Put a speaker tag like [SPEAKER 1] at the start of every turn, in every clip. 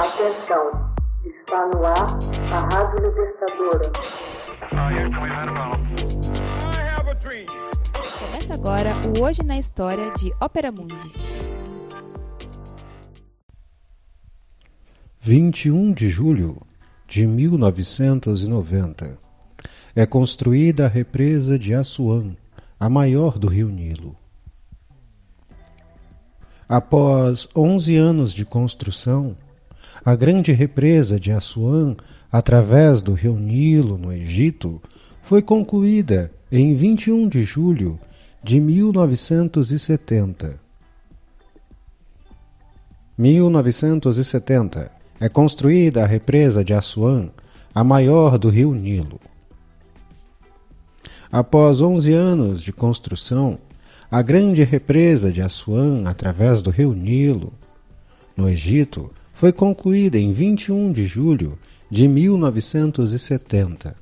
[SPEAKER 1] Atenção, está no ar a Rádio Libertadora.
[SPEAKER 2] Começa agora o Hoje na História de Ópera Mundi.
[SPEAKER 3] 21 de julho de 1990 é construída a represa de Assuã, a maior do rio Nilo. Após 11 anos de construção, a grande represa de Assuã, através do rio Nilo, no Egito, foi concluída em 21 de julho de 1970. 1970 é construída a represa de Assuã, a maior do rio Nilo. Após 11 anos de construção, a grande represa de Assuã, através do rio Nilo, no Egito, foi concluída em 21 de julho de 1970.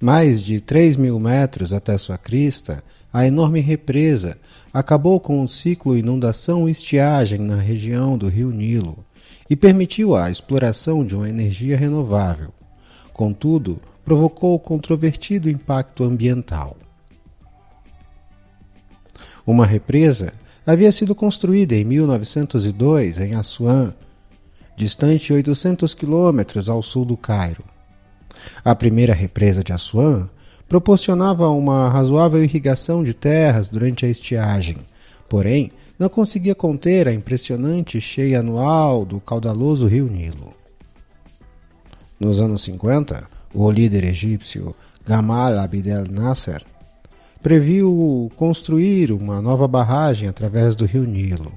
[SPEAKER 3] Mais de 3 mil metros até sua crista, a enorme represa acabou com o ciclo inundação-estiagem na região do rio Nilo e permitiu a exploração de uma energia renovável. Contudo, provocou controvertido impacto ambiental. Uma represa havia sido construída em 1902 em Assuã, distante 800 quilômetros ao sul do Cairo. A primeira represa de Assuã proporcionava uma razoável irrigação de terras durante a estiagem, porém não conseguia conter a impressionante cheia anual do caudaloso rio Nilo. Nos anos 50, o líder egípcio Gamal Abdel Nasser previu construir uma nova barragem através do rio Nilo,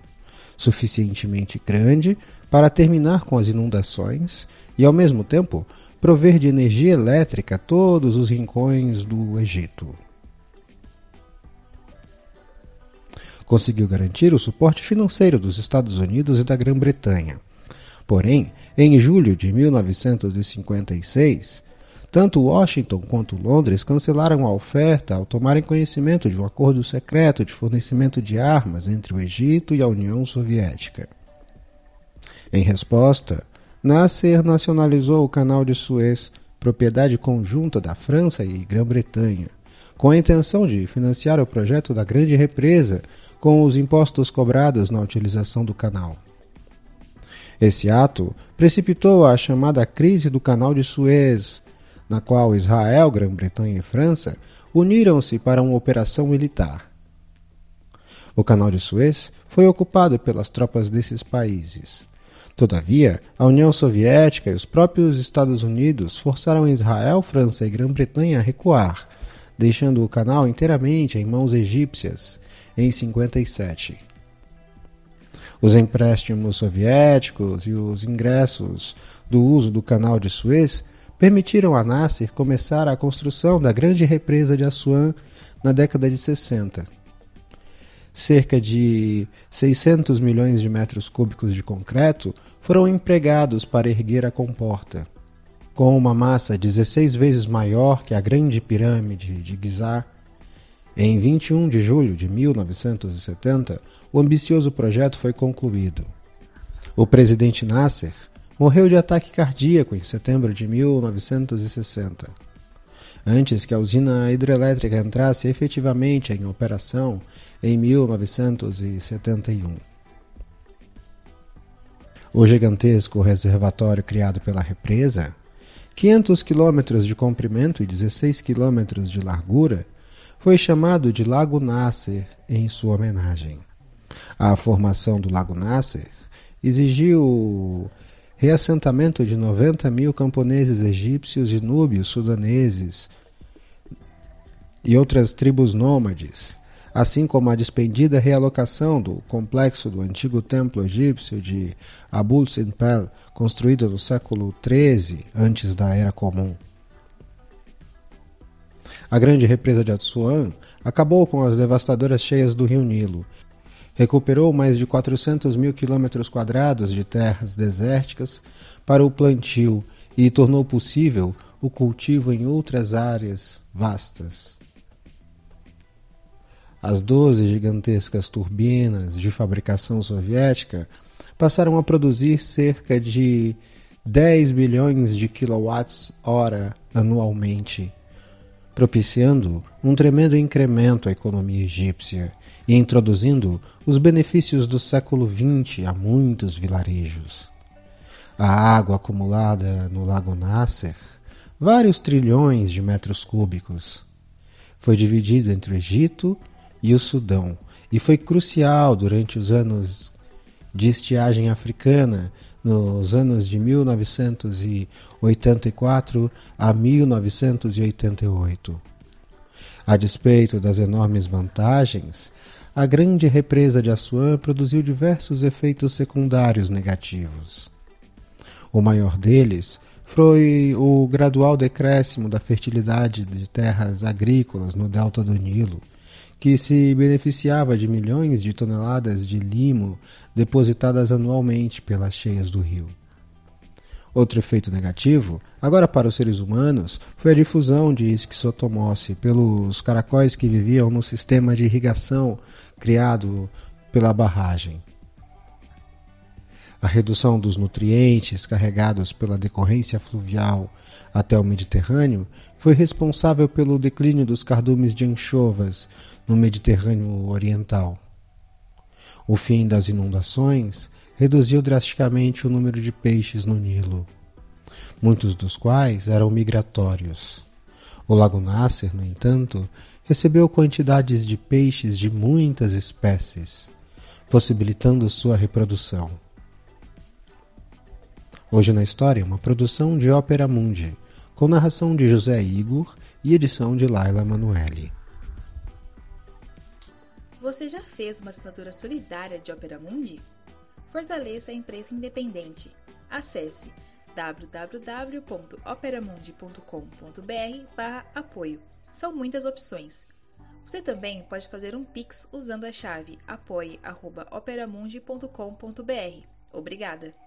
[SPEAKER 3] suficientemente grande para terminar com as inundações e, ao mesmo tempo, prover de energia elétrica todos os rincões do Egito. Conseguiu garantir o suporte financeiro dos Estados Unidos e da Grã-Bretanha. Porém, em julho de 1956, tanto Washington quanto Londres cancelaram a oferta ao tomarem conhecimento de um acordo secreto de fornecimento de armas entre o Egito e a União Soviética. Em resposta, Nasser nacionalizou o Canal de Suez, propriedade conjunta da França e Grã-Bretanha, com a intenção de financiar o projeto da Grande Represa com os impostos cobrados na utilização do canal. Esse ato precipitou a chamada Crise do Canal de Suez, na qual Israel, Grã-Bretanha e França uniram-se para uma operação militar. O Canal de Suez foi ocupado pelas tropas desses países. Todavia, a União Soviética e os próprios Estados Unidos forçaram Israel, França e Grã-Bretanha a recuar, deixando o canal inteiramente em mãos egípcias em 57. Os empréstimos soviéticos e os ingressos do uso do canal de Suez permitiram a Nasser começar a construção da grande represa de Assuã na década de 60. Cerca de 600 milhões de metros cúbicos de concreto foram empregados para erguer a comporta. Com uma massa 16 vezes maior que a Grande Pirâmide de Gizar, em 21 de julho de 1970, o ambicioso projeto foi concluído. O presidente Nasser morreu de ataque cardíaco em setembro de 1960. Antes que a usina hidrelétrica entrasse efetivamente em operação em 1971. O gigantesco reservatório criado pela represa, 500 quilômetros de comprimento e 16 quilômetros de largura, foi chamado de Lago Nasser em sua homenagem. A formação do Lago Nasser exigiu reassentamento de 90 mil camponeses egípcios e núbios sudaneses e outras tribos nômades, assim como a despendida realocação do complexo do antigo templo egípcio de Abul Sinpel, construído no século XIII antes da Era Comum. A grande represa de Assuã acabou com as devastadoras cheias do rio Nilo. Recuperou mais de 400 mil quilômetros quadrados de terras desérticas para o plantio e tornou possível o cultivo em outras áreas vastas. As 12 gigantescas turbinas de fabricação soviética passaram a produzir cerca de 10 bilhões de quilowatts-hora anualmente, propiciando um tremendo incremento à economia egípcia e introduzindo os benefícios do século XX a muitos vilarejos. A água acumulada no Lago Nasser, vários trilhões de metros cúbicos, foi dividido entre o Egito e o Sudão e foi crucial durante os anos de estiagem africana, nos anos de 1984 a 1988. A despeito das enormes vantagens, a grande represa de Assuã produziu diversos efeitos secundários negativos. O maior deles foi o gradual decréscimo da fertilidade de terras agrícolas no delta do Nilo, que se beneficiava de milhões de toneladas de limo depositadas anualmente pelas cheias do rio. Outro efeito negativo, agora para os seres humanos, foi a difusão de esquistotomose pelos caracóis que viviam no sistema de irrigação criado pela barragem. A redução dos nutrientes carregados pela decorrência fluvial até o Mediterrâneo foi responsável pelo declínio dos cardumes de anchovas no Mediterrâneo Oriental. O fim das inundações reduziu drasticamente o número de peixes no Nilo, muitos dos quais eram migratórios. O Lago Nasser, no entanto, recebeu quantidades de peixes de muitas espécies, possibilitando sua reprodução. Hoje na História, uma produção de Ópera Mundi, com narração de José Igor e edição de Laila Manuelle.
[SPEAKER 2] Você já fez uma assinatura solidária de Opera Mundi? Fortaleça a imprensa independente. Acesse www.operamundi.com.br/apoio. São muitas opções. Você também pode fazer um Pix usando a chave apoie.operamundi.com.br. Obrigada!